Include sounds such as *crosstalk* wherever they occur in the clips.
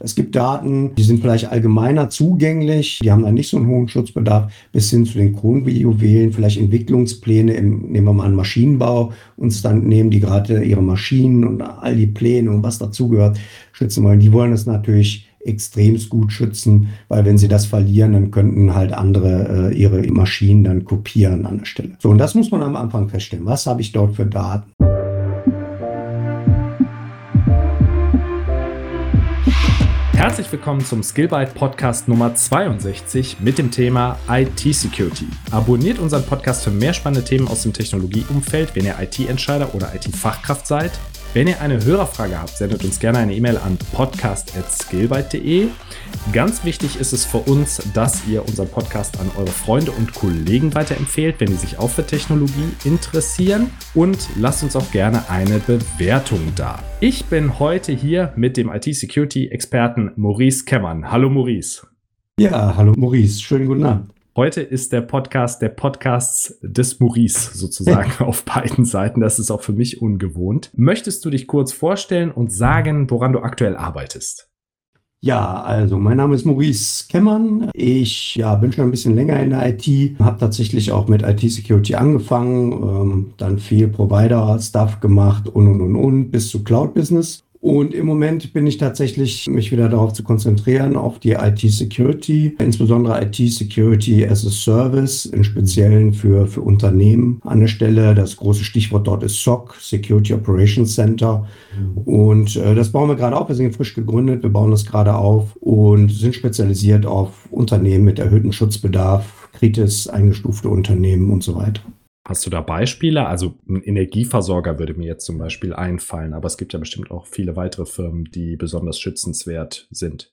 Es gibt Daten, die sind vielleicht allgemeiner zugänglich, die haben dann nicht so einen hohen Schutzbedarf, bis hin zu den Kronjuwelen, vielleicht Entwicklungspläne im, nehmen wir mal einen Maschinenbau, uns dann nehmen die gerade ihre Maschinen und all die Pläne und was dazugehört, schützen wollen. Die wollen es natürlich extremst gut schützen, weil wenn sie das verlieren, dann könnten halt andere äh, ihre Maschinen dann kopieren an der Stelle. So, und das muss man am Anfang feststellen. Was habe ich dort für Daten? Herzlich willkommen zum Skillbyte Podcast Nummer 62 mit dem Thema IT Security. Abonniert unseren Podcast für mehr spannende Themen aus dem Technologieumfeld, wenn ihr IT-Entscheider oder IT-Fachkraft seid. Wenn ihr eine Hörerfrage habt, sendet uns gerne eine E-Mail an podcast.skillbyte.de. Ganz wichtig ist es für uns, dass ihr unseren Podcast an eure Freunde und Kollegen weiterempfehlt, wenn die sich auch für Technologie interessieren. Und lasst uns auch gerne eine Bewertung da. Ich bin heute hier mit dem IT-Security-Experten Maurice Kemmern. Hallo Maurice. Ja, hallo Maurice. Schönen guten Abend. Heute ist der Podcast der Podcasts des Maurice sozusagen *laughs* auf beiden Seiten. Das ist auch für mich ungewohnt. Möchtest du dich kurz vorstellen und sagen, woran du aktuell arbeitest? Ja, also mein Name ist Maurice Kemmern. Ich ja, bin schon ein bisschen länger in der IT, habe tatsächlich auch mit IT-Security angefangen, ähm, dann viel Provider-Stuff gemacht und und und und bis zu Cloud-Business. Und im Moment bin ich tatsächlich, mich wieder darauf zu konzentrieren, auf die IT-Security, insbesondere IT-Security as a Service, im Speziellen für, für Unternehmen an der Stelle. Das große Stichwort dort ist SOC, Security Operations Center. Und äh, das bauen wir gerade auf. Wir sind frisch gegründet, wir bauen das gerade auf und sind spezialisiert auf Unternehmen mit erhöhtem Schutzbedarf, kritisch eingestufte Unternehmen und so weiter. Hast du da Beispiele? Also ein Energieversorger würde mir jetzt zum Beispiel einfallen, aber es gibt ja bestimmt auch viele weitere Firmen, die besonders schützenswert sind.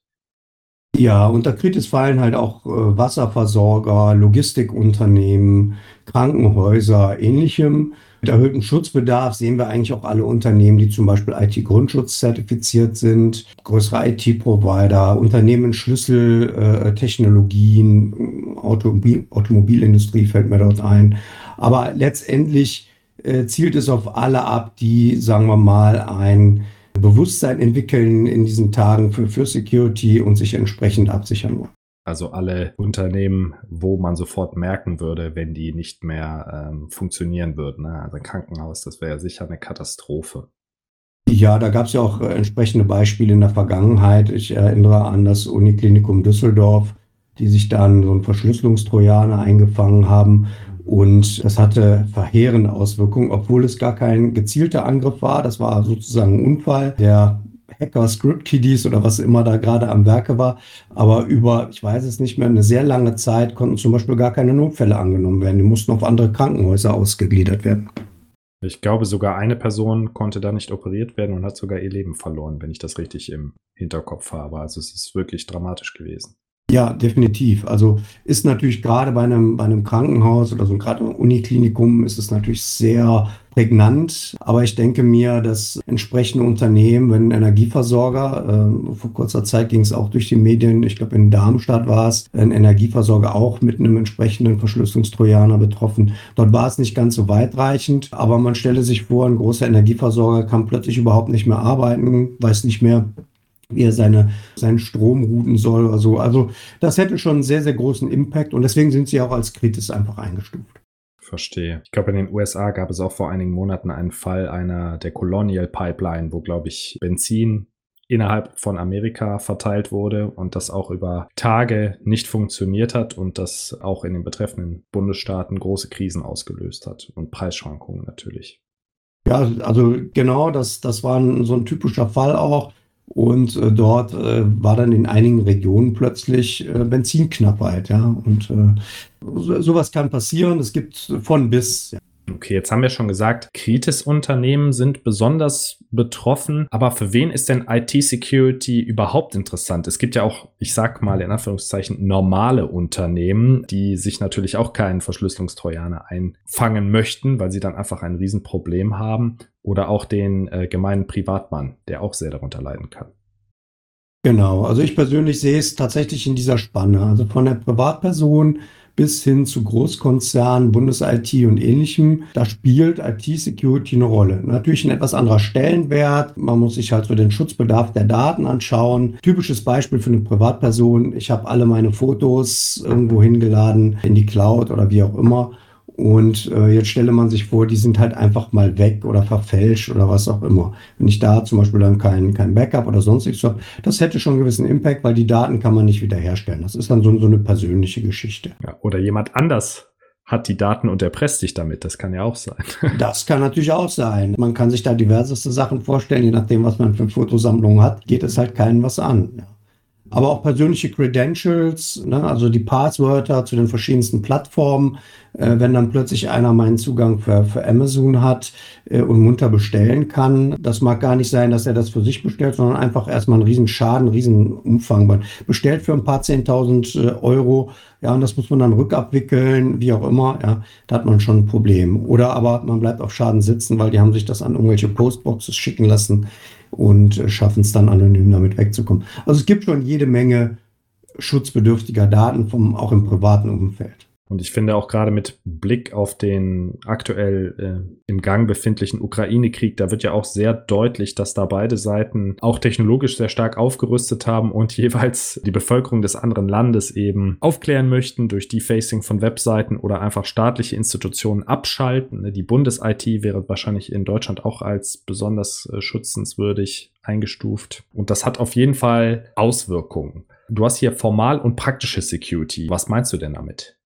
Ja, unter Kritis fallen halt auch äh, Wasserversorger, Logistikunternehmen, Krankenhäuser, ähnlichem. Mit erhöhtem Schutzbedarf sehen wir eigentlich auch alle Unternehmen, die zum Beispiel IT-Grundschutz zertifiziert sind, größere IT-Provider, Unternehmen Schlüsseltechnologien, äh, Automobil Automobilindustrie fällt mir dort ein. Aber letztendlich äh, zielt es auf alle ab, die, sagen wir mal, ein Bewusstsein entwickeln in diesen Tagen für, für Security und sich entsprechend absichern wollen. Also alle Unternehmen, wo man sofort merken würde, wenn die nicht mehr ähm, funktionieren würden. Ne? Also ein Krankenhaus, das wäre ja sicher eine Katastrophe. Ja, da gab es ja auch äh, entsprechende Beispiele in der Vergangenheit. Ich erinnere an das Uniklinikum Düsseldorf, die sich dann so ein Verschlüsselungstrojaner eingefangen haben und das hatte verheerende Auswirkungen, obwohl es gar kein gezielter Angriff war. Das war sozusagen ein Unfall der Hacker, Script-Kiddies oder was immer da gerade am Werke war. Aber über, ich weiß es nicht mehr, eine sehr lange Zeit konnten zum Beispiel gar keine Notfälle angenommen werden. Die mussten auf andere Krankenhäuser ausgegliedert werden. Ich glaube, sogar eine Person konnte da nicht operiert werden und hat sogar ihr Leben verloren, wenn ich das richtig im Hinterkopf habe. Also es ist wirklich dramatisch gewesen. Ja, definitiv. Also ist natürlich gerade bei einem, bei einem Krankenhaus oder so gerade im Uniklinikum ist es natürlich sehr prägnant. Aber ich denke mir, dass entsprechende Unternehmen, wenn Energieversorger, äh, vor kurzer Zeit ging es auch durch die Medien, ich glaube in Darmstadt war es, ein Energieversorger auch mit einem entsprechenden Verschlüsselungstrojaner betroffen. Dort war es nicht ganz so weitreichend, aber man stelle sich vor, ein großer Energieversorger kann plötzlich überhaupt nicht mehr arbeiten, weiß nicht mehr, wie er seine, seinen Strom routen soll oder so. Also das hätte schon einen sehr, sehr großen Impact und deswegen sind sie auch als kritisch einfach eingestuft. Verstehe. Ich glaube, in den USA gab es auch vor einigen Monaten einen Fall einer der Colonial Pipeline, wo, glaube ich, Benzin innerhalb von Amerika verteilt wurde und das auch über Tage nicht funktioniert hat und das auch in den betreffenden Bundesstaaten große Krisen ausgelöst hat und Preisschwankungen natürlich. Ja, also genau, das, das war ein, so ein typischer Fall auch. Und äh, dort äh, war dann in einigen Regionen plötzlich äh, Benzinknappheit, ja. Und äh, so, sowas kann passieren. Es gibt von bis. Ja. Okay, jetzt haben wir schon gesagt, Kritis-Unternehmen sind besonders betroffen. Aber für wen ist denn IT-Security überhaupt interessant? Es gibt ja auch, ich sag mal in Anführungszeichen, normale Unternehmen, die sich natürlich auch keinen Verschlüsselungstrojaner einfangen möchten, weil sie dann einfach ein Riesenproblem haben. Oder auch den äh, gemeinen Privatmann, der auch sehr darunter leiden kann. Genau, also ich persönlich sehe es tatsächlich in dieser Spanne. Also von der Privatperson bis hin zu Großkonzernen, Bundes-IT und ähnlichem. Da spielt IT-Security eine Rolle. Natürlich ein etwas anderer Stellenwert. Man muss sich halt so den Schutzbedarf der Daten anschauen. Typisches Beispiel für eine Privatperson. Ich habe alle meine Fotos irgendwo hingeladen in die Cloud oder wie auch immer. Und äh, jetzt stelle man sich vor, die sind halt einfach mal weg oder verfälscht oder was auch immer. Wenn ich da zum Beispiel dann kein, kein Backup oder sonstiges habe, das hätte schon einen gewissen Impact, weil die Daten kann man nicht wiederherstellen. Das ist dann so, so eine persönliche Geschichte. Ja, oder jemand anders hat die Daten und erpresst sich damit. Das kann ja auch sein. *laughs* Das kann natürlich auch sein. Man kann sich da diverseste Sachen vorstellen, je nachdem, was man für Fotosammlungen hat, geht es halt keinen was an. Ja aber auch persönliche Credentials, ne, also die Passwörter zu den verschiedensten Plattformen. Äh, wenn dann plötzlich einer meinen Zugang für, für Amazon hat äh, und munter bestellen kann, das mag gar nicht sein, dass er das für sich bestellt, sondern einfach erstmal einen riesen Schaden, riesen Umfang. Man bestellt für ein paar Zehntausend äh, Euro, ja, und das muss man dann rückabwickeln, wie auch immer, ja, da hat man schon ein Problem. Oder aber man bleibt auf Schaden sitzen, weil die haben sich das an irgendwelche Postboxes schicken lassen und schaffen es dann anonym damit wegzukommen. Also es gibt schon jede Menge schutzbedürftiger Daten, vom, auch im privaten Umfeld. Und ich finde auch gerade mit Blick auf den aktuell äh, im Gang befindlichen Ukraine-Krieg, da wird ja auch sehr deutlich, dass da beide Seiten auch technologisch sehr stark aufgerüstet haben und *laughs* jeweils die Bevölkerung des anderen Landes eben aufklären möchten durch Defacing von Webseiten oder einfach staatliche Institutionen abschalten. Die Bundes-IT wäre wahrscheinlich in Deutschland auch als besonders äh, schützenswürdig eingestuft. Und das hat auf jeden Fall Auswirkungen. Du hast hier formal und praktische Security. Was meinst du denn damit?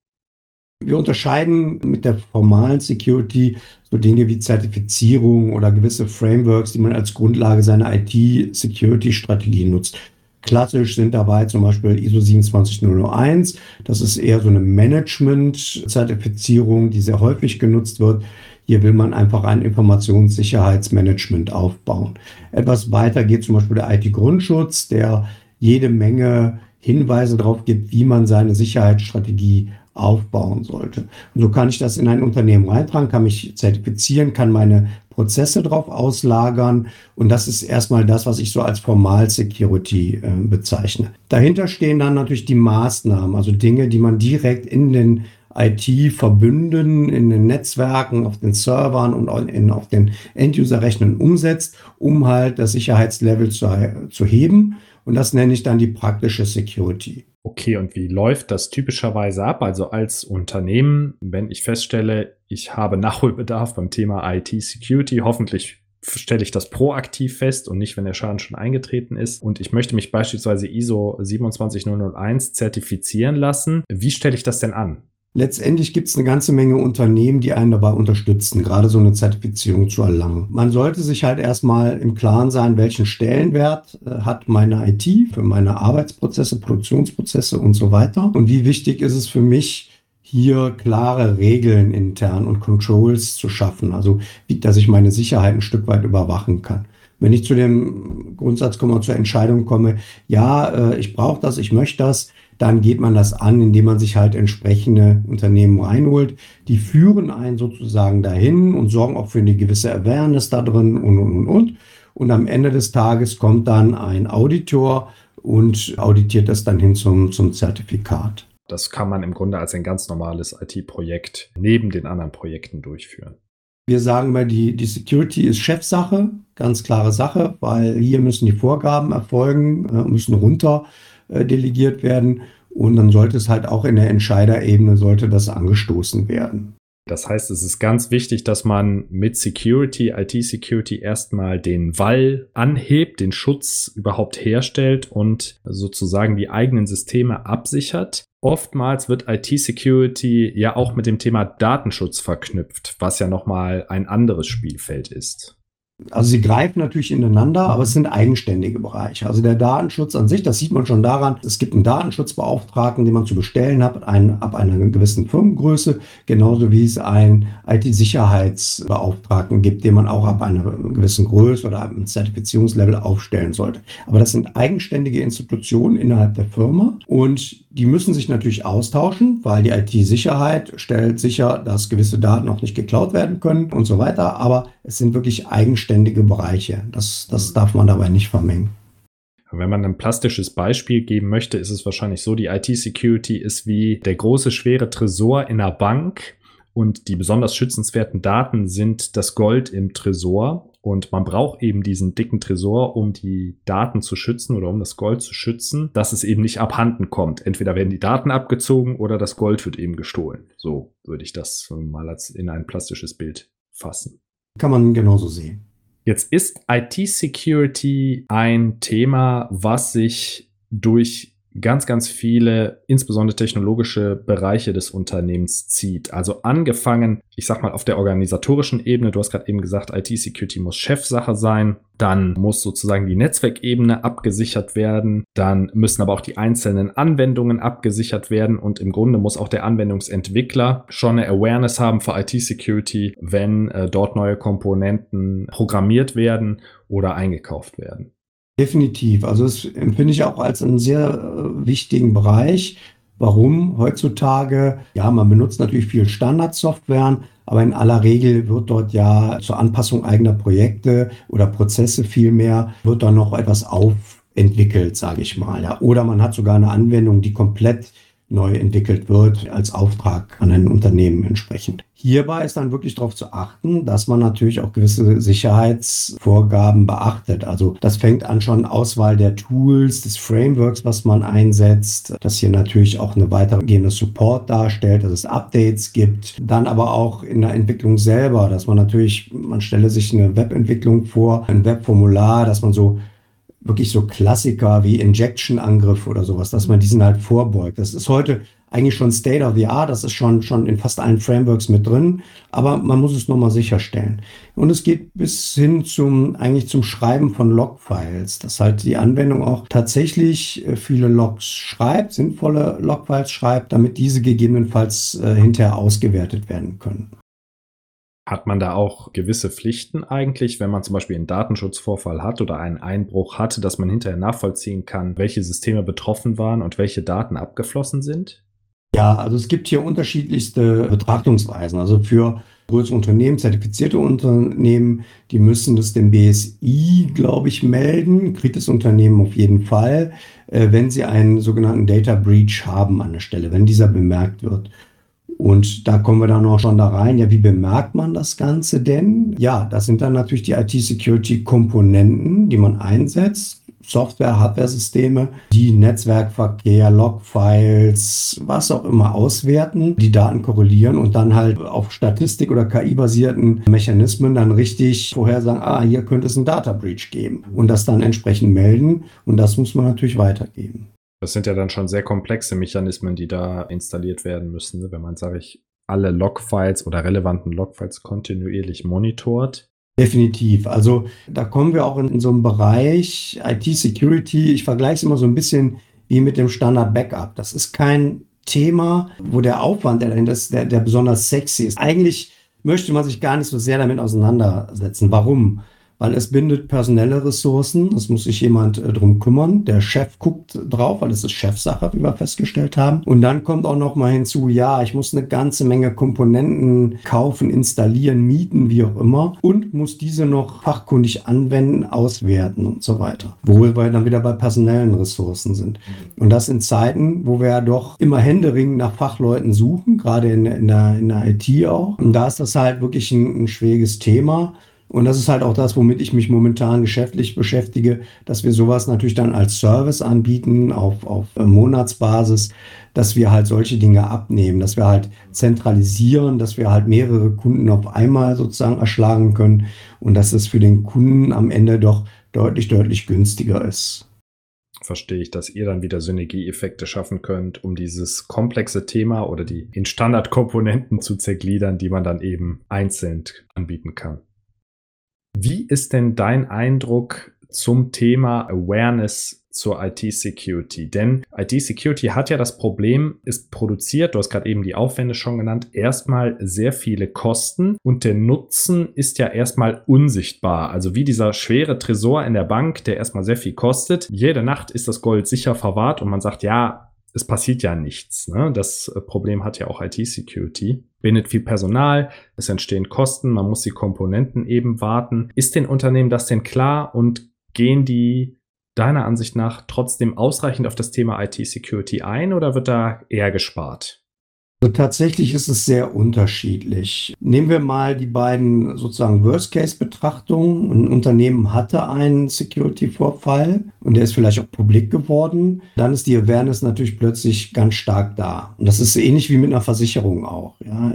Wir unterscheiden mit der formalen Security so Dinge wie Zertifizierung oder gewisse Frameworks, die man als Grundlage seiner IT-Security-Strategie nutzt. Klassisch sind dabei zum Beispiel ISO 27001. Das ist eher so eine Management-Zertifizierung, die sehr häufig genutzt wird. Hier will man einfach ein Informationssicherheitsmanagement aufbauen. Etwas weiter geht zum Beispiel der IT-Grundschutz, der jede Menge Hinweise darauf gibt, wie man seine Sicherheitsstrategie aufbauen sollte. Und so kann ich das in ein Unternehmen reintragen, kann mich zertifizieren, kann meine Prozesse drauf auslagern. Und das ist erstmal das, was ich so als Formal Security äh, bezeichne. Dahinter stehen dann natürlich die Maßnahmen, also Dinge, die man direkt in den IT-Verbünden, in den Netzwerken, auf den Servern und in, auf den End-User-Rechnern umsetzt, um halt das Sicherheitslevel zu, zu heben. Und das nenne ich dann die praktische Security. Okay, und wie läuft das typischerweise ab? Also als Unternehmen, wenn ich feststelle, ich habe Nachholbedarf beim Thema IT-Security, hoffentlich stelle ich das proaktiv fest und nicht, wenn der Schaden schon eingetreten ist. Und ich möchte mich beispielsweise ISO 27001 zertifizieren lassen. Wie stelle ich das denn an? Letztendlich gibt es eine ganze Menge Unternehmen, die einen dabei unterstützen, gerade so eine Zertifizierung zu erlangen. Man sollte sich halt erstmal im Klaren sein, welchen Stellenwert äh, hat meine IT für meine Arbeitsprozesse, Produktionsprozesse und so weiter. Und wie wichtig ist es für mich, hier klare Regeln intern und Controls zu schaffen, also wie, dass ich meine Sicherheit ein Stück weit überwachen kann. Wenn ich zu dem Grundsatz komme, zur Entscheidung komme, ja, äh, ich brauche das, ich möchte das, dann geht man das an, indem man sich halt entsprechende Unternehmen reinholt. Die führen einen sozusagen dahin und sorgen auch für eine gewisse Awareness da drin und, und, und, und. Und am Ende des Tages kommt dann ein Auditor und auditiert das dann hin zum, zum Zertifikat. Das kann man im Grunde als ein ganz normales IT-Projekt neben den anderen Projekten durchführen. Wir sagen mal, die, die Security ist Chefsache, ganz klare Sache, weil hier müssen die Vorgaben erfolgen, äh, müssen runter äh, delegiert werden. Und dann sollte es halt auch in der Entscheiderebene sollte das angestoßen werden. Das heißt, es ist ganz wichtig, dass man mit Security, IT-Security erstmal den Wall anhebt, den Schutz überhaupt herstellt und sozusagen die eigenen Systeme absichert. Oftmals wird IT-Security ja auch mit dem Thema Datenschutz verknüpft, was ja nochmal ein anderes Spielfeld ist. Also sie greifen natürlich ineinander, aber es sind eigenständige Bereiche. Also der Datenschutz an sich, das sieht man schon daran, es gibt einen Datenschutzbeauftragten, den man zu bestellen hat, ein, ab einer gewissen Firmengröße, genauso wie es einen IT-Sicherheitsbeauftragten gibt, den man auch ab einer gewissen Größe oder einem Zertifizierungslevel aufstellen sollte. Aber das sind eigenständige Institutionen innerhalb der Firma und die müssen sich natürlich austauschen, weil die IT-Sicherheit stellt sicher, dass gewisse Daten auch nicht geklaut werden können und so weiter. Aber es sind wirklich eigenständige Bereiche. Das, das darf man dabei nicht vermengen. Wenn man ein plastisches Beispiel geben möchte, ist es wahrscheinlich so, die IT-Security ist wie der große, schwere Tresor in einer Bank und die besonders schützenswerten Daten sind das Gold im Tresor. Und man braucht eben diesen dicken Tresor, um die Daten zu schützen oder um das Gold zu schützen, dass es eben nicht abhanden kommt. Entweder werden die Daten abgezogen oder das Gold wird eben gestohlen. So würde ich das mal als in ein plastisches Bild fassen. Kann man genauso sehen. Jetzt ist IT-Security ein Thema, was sich durch ganz, ganz viele, insbesondere technologische Bereiche des Unternehmens zieht. Also angefangen, ich sag mal, auf der organisatorischen Ebene, du hast gerade eben gesagt, IT-Security muss Chefsache sein, dann muss sozusagen die Netzwerkebene abgesichert werden, dann müssen aber auch die einzelnen Anwendungen abgesichert werden und im Grunde muss auch der Anwendungsentwickler schon eine Awareness haben für IT-Security, wenn äh, dort neue Komponenten programmiert werden oder eingekauft werden. Definitiv. Also das empfinde ich auch als einen sehr äh, wichtigen Bereich. Warum? Heutzutage, ja, man benutzt natürlich viel Standardsoftware, aber in aller Regel wird dort ja zur Anpassung eigener Projekte oder Prozesse vielmehr, wird da noch etwas aufentwickelt, sage ich mal. Ja. Oder man hat sogar eine Anwendung, die komplett neu entwickelt wird als Auftrag an ein Unternehmen entsprechend. Hierbei ist dann wirklich darauf zu achten, dass man natürlich auch gewisse Sicherheitsvorgaben beachtet. Also das fängt an schon Auswahl der Tools, des Frameworks, was man einsetzt, dass hier natürlich auch eine weitergehende Support darstellt, dass es Updates gibt. Dann aber auch in der Entwicklung selber, dass man natürlich, man stelle sich eine Webentwicklung vor, ein Webformular, dass man so wirklich so Klassiker wie Injection-Angriff oder sowas, dass man diesen halt vorbeugt. Das ist heute eigentlich schon State of the Art, das ist schon, schon in fast allen Frameworks mit drin, aber man muss es nochmal sicherstellen. Und es geht bis hin zum, eigentlich zum Schreiben von Logfiles, dass halt die Anwendung auch tatsächlich äh, viele Logs schreibt, sinnvolle Logfiles schreibt, damit diese gegebenenfalls äh, hinterher ausgewertet werden können. Hat man da auch gewisse Pflichten eigentlich, wenn man zum Beispiel einen Datenschutzvorfall hat oder einen Einbruch hatte, dass man hinterher nachvollziehen kann, welche Systeme betroffen waren und welche Daten abgeflossen sind? Ja, also es gibt hier unterschiedlichste Betrachtungsweisen. Also für größere Unternehmen, zertifizierte Unternehmen, die müssen das dem BSI, glaube ich, melden, das Unternehmen auf jeden Fall, äh, wenn sie einen sogenannten Data Breach haben an der Stelle, wenn dieser bemerkt wird. Und da kommen wir dann auch schon da rein. Ja, wie bemerkt man das Ganze denn? Ja, das sind dann natürlich die IT-Security-Komponenten, die man einsetzt. Software, Hardware-Systeme, die Netzwerkverkehr, Logfiles, was auch immer auswerten, die Daten korrelieren und dann halt auf Statistik- oder KI-basierten Mechanismen dann richtig vorhersagen, ah, hier könnte es einen Data Breach geben und das dann entsprechend melden und das muss man natürlich weitergeben. Das sind ja dann schon sehr komplexe Mechanismen, die da installiert werden müssen, ne? wenn man, sage ich, alle Logfiles oder relevanten Logfiles kontinuierlich monitort. Definitiv. Also da kommen wir auch in, in so einem Bereich IT-Security. Ich vergleiche es immer so ein bisschen wie mit dem Standard Backup. Das ist kein Thema, wo der Aufwand, der dahinter ist, der, der besonders sexy ist. Eigentlich möchte man sich gar nicht so sehr damit auseinandersetzen. Warum? Weil es bindet personelle Ressourcen. Es muss sich jemand äh, drum kümmern. Der Chef guckt drauf, weil es ist Chefsache, wie wir festgestellt haben. Und dann kommt auch noch mal hinzu, ja, ich muss eine ganze Menge Komponenten kaufen, installieren, mieten, wie auch immer und muss diese noch fachkundig anwenden, auswerten und so weiter. Wo wir dann wieder bei personellen Ressourcen sind. Und das in Zeiten, wo wir ja doch immer händeringend nach Fachleuten suchen, gerade in, in, der, in der IT auch. Und da ist das halt wirklich ein, ein schwieriges Thema. Und das ist halt auch das, womit ich mich momentan geschäftlich beschäftige, dass wir sowas natürlich dann als Service anbieten auf, auf Monatsbasis, dass wir halt solche Dinge abnehmen, dass wir halt zentralisieren, dass wir halt mehrere Kunden auf einmal sozusagen erschlagen können und dass es für den Kunden am Ende doch deutlich, deutlich günstiger ist verstehe ich, dass ihr dann wieder Synergieeffekte schaffen könnt, um dieses komplexe Thema oder die in Standardkomponenten zu zergliedern, die man dann eben einzeln anbieten kann. Wie ist denn dein Eindruck zum Thema Awareness zur IT-Security? Denn IT-Security hat ja das Problem, es produziert, du hast gerade eben die Aufwände schon genannt, erstmal sehr viele Kosten und der Nutzen ist ja erstmal unsichtbar. Also wie dieser schwere Tresor in der Bank, der erstmal sehr viel kostet. Jede Nacht ist das Gold sicher verwahrt und man sagt, ja, es passiert ja nichts. Ne? Das äh, Problem hat ja auch IT-Security. Bindet viel Personal, es entstehen Kosten, man muss die Komponenten eben warten. Ist den Unternehmen das denn klar und gehen die deiner Ansicht nach trotzdem ausreichend auf das Thema IT-Security ein oder wird da eher gespart? Also tatsächlich ist es sehr unterschiedlich. Nehmen wir mal die beiden sozusagen Worst-Case-Betrachtungen. Ein Unternehmen hatte einen Security-Vorfall und der ist vielleicht auch publik geworden. Dann ist die Awareness natürlich plötzlich ganz stark da. Und das ist ähnlich wie mit einer Versicherung auch. Ja,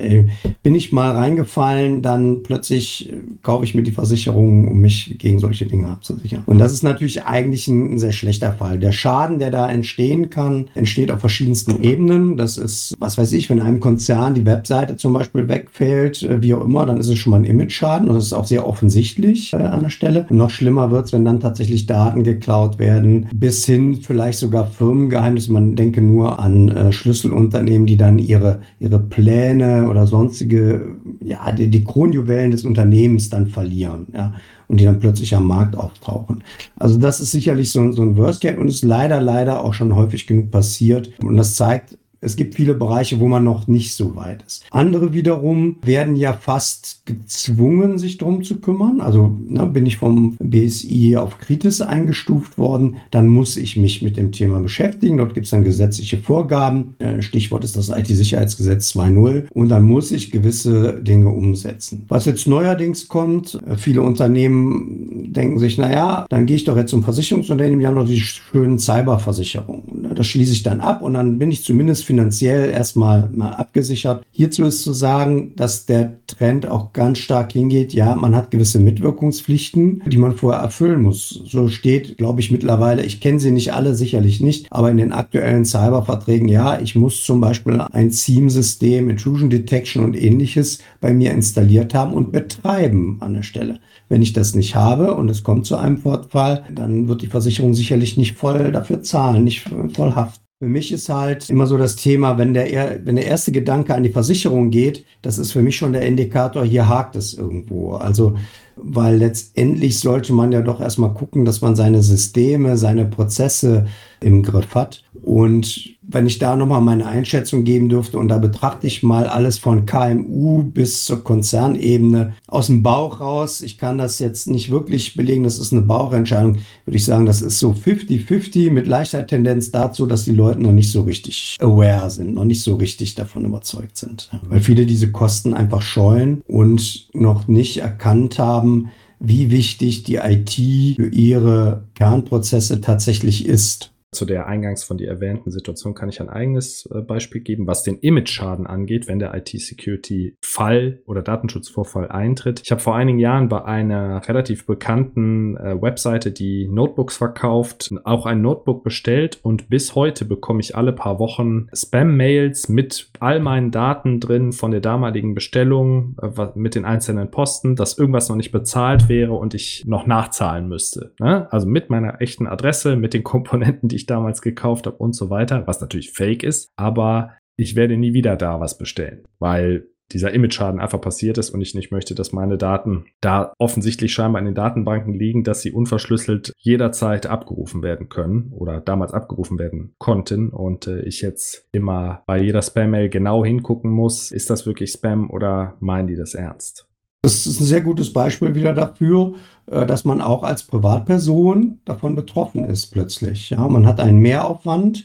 bin ich mal reingefallen, dann plötzlich äh, kaufe ich mir die Versicherung, um mich gegen solche Dinge abzusichern. Und das ist natürlich eigentlich ein, ein sehr schlechter Fall. Der Schaden, der da entstehen kann, entsteht auf verschiedensten Ebenen. Das ist, was weiß ich, wenn einem Konzern die Webseite zum Beispiel wegfällt, äh, wie auch immer, dann ist es schon mal ein Image-Schaden und das ist auch sehr offensichtlich äh, an der Stelle. Und noch schlimmer wird es, wenn dann tatsächlich Daten geklaut werden, bis hin vielleicht sogar Firmengeheimnisse. Man denke nur an äh, Schlüsselunternehmen, die dann ihre, ihre Pläne oder sonstige, ja, die, die Kronjuwelen des Unternehmens dann verlieren. Ja und die dann plötzlich am Markt auftauchen. Also das ist sicherlich so, so ein Worst Case und ist leider, leider auch schon häufig genug passiert. Und das zeigt, es gibt viele Bereiche, wo man noch nicht so weit ist. Andere wiederum werden ja fast gezwungen, sich darum zu kümmern. Also ne, bin ich vom BSI auf Kritis eingestuft worden, dann muss ich mich mit dem Thema beschäftigen. Dort gibt es dann gesetzliche Vorgaben. Äh, Stichwort ist das IT-Sicherheitsgesetz 2.0. Und dann muss ich gewisse Dinge umsetzen. Was jetzt neuerdings kommt, äh, viele Unternehmen denken sich, naja, dann gehe ich doch jetzt zum Versicherungsunternehmen, die haben doch die schönen Cyberversicherungen. Das schließe ich dann ab und dann bin ich zumindest finanziell erstmal mal abgesichert. Hierzu ist zu sagen, dass der Trend auch ganz stark hingeht. Ja, man hat gewisse Mitwirkungspflichten, die man vorher erfüllen muss. So steht, glaube ich, mittlerweile, ich kenne sie nicht alle, sicherlich nicht, aber in den aktuellen Cyberverträgen, ja, ich muss zum Beispiel ein SIEM-System, Intrusion Detection und ähnliches bei mir installiert haben und betreiben an der Stelle. Wenn ich das nicht habe und es kommt zu einem Fortfall, dann wird die Versicherung sicherlich nicht voll dafür zahlen, nicht voll haften. Für mich ist halt immer so das Thema, wenn der, wenn der erste Gedanke an die Versicherung geht, das ist für mich schon der Indikator, hier hakt es irgendwo. Also, weil letztendlich sollte man ja doch erstmal gucken, dass man seine Systeme, seine Prozesse im Griff hat. Und wenn ich da nochmal meine Einschätzung geben dürfte, und da betrachte ich mal alles von KMU bis zur Konzernebene aus dem Bauch raus. Ich kann das jetzt nicht wirklich belegen, das ist eine Bauchentscheidung, würde ich sagen, das ist so 50-50 mit leichter Tendenz dazu, dass die Leute noch nicht so richtig aware sind, noch nicht so richtig davon überzeugt sind. Weil viele diese Kosten einfach scheuen und noch nicht erkannt haben, wie wichtig die IT für ihre Kernprozesse tatsächlich ist zu der eingangs von dir erwähnten Situation kann ich ein eigenes äh, Beispiel geben, was den Image-Schaden angeht, wenn der IT-Security-Fall oder Datenschutzvorfall eintritt. Ich habe vor einigen Jahren bei einer relativ bekannten äh, Webseite, die Notebooks verkauft, auch ein Notebook bestellt und bis heute bekomme ich alle paar Wochen Spam-Mails mit all meinen Daten drin von der damaligen Bestellung, äh, mit den einzelnen Posten, dass irgendwas noch nicht bezahlt wäre und ich noch nachzahlen müsste. Ne? Also mit meiner echten Adresse, mit den Komponenten, die ich ich damals gekauft habe und so weiter, was natürlich fake ist, aber ich werde nie wieder da was bestellen, weil dieser Image-Schaden einfach passiert ist und ich nicht möchte, dass meine Daten da offensichtlich scheinbar in den Datenbanken liegen, dass sie unverschlüsselt jederzeit abgerufen werden können oder damals abgerufen werden konnten und äh, ich jetzt immer bei jeder Spam-Mail genau hingucken muss, ist das wirklich Spam oder meinen die das ernst? Das ist ein sehr gutes Beispiel wieder dafür, dass man auch als Privatperson davon betroffen ist plötzlich. Ja, man hat einen Mehraufwand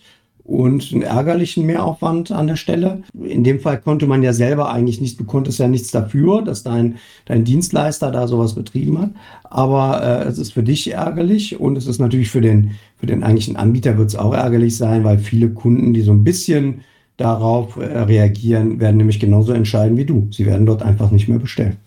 und einen ärgerlichen Mehraufwand an der Stelle. In dem Fall konnte man ja selber eigentlich nicht, du konntest ja nichts dafür, dass dein, dein Dienstleister da sowas betrieben hat. Aber äh, es ist für dich ärgerlich und es ist natürlich für den, für den eigentlichen Anbieter wird es auch ärgerlich sein, weil viele Kunden, die so ein bisschen darauf äh, reagieren, werden nämlich genauso entscheiden wie du. Sie werden dort einfach nicht mehr bestellen.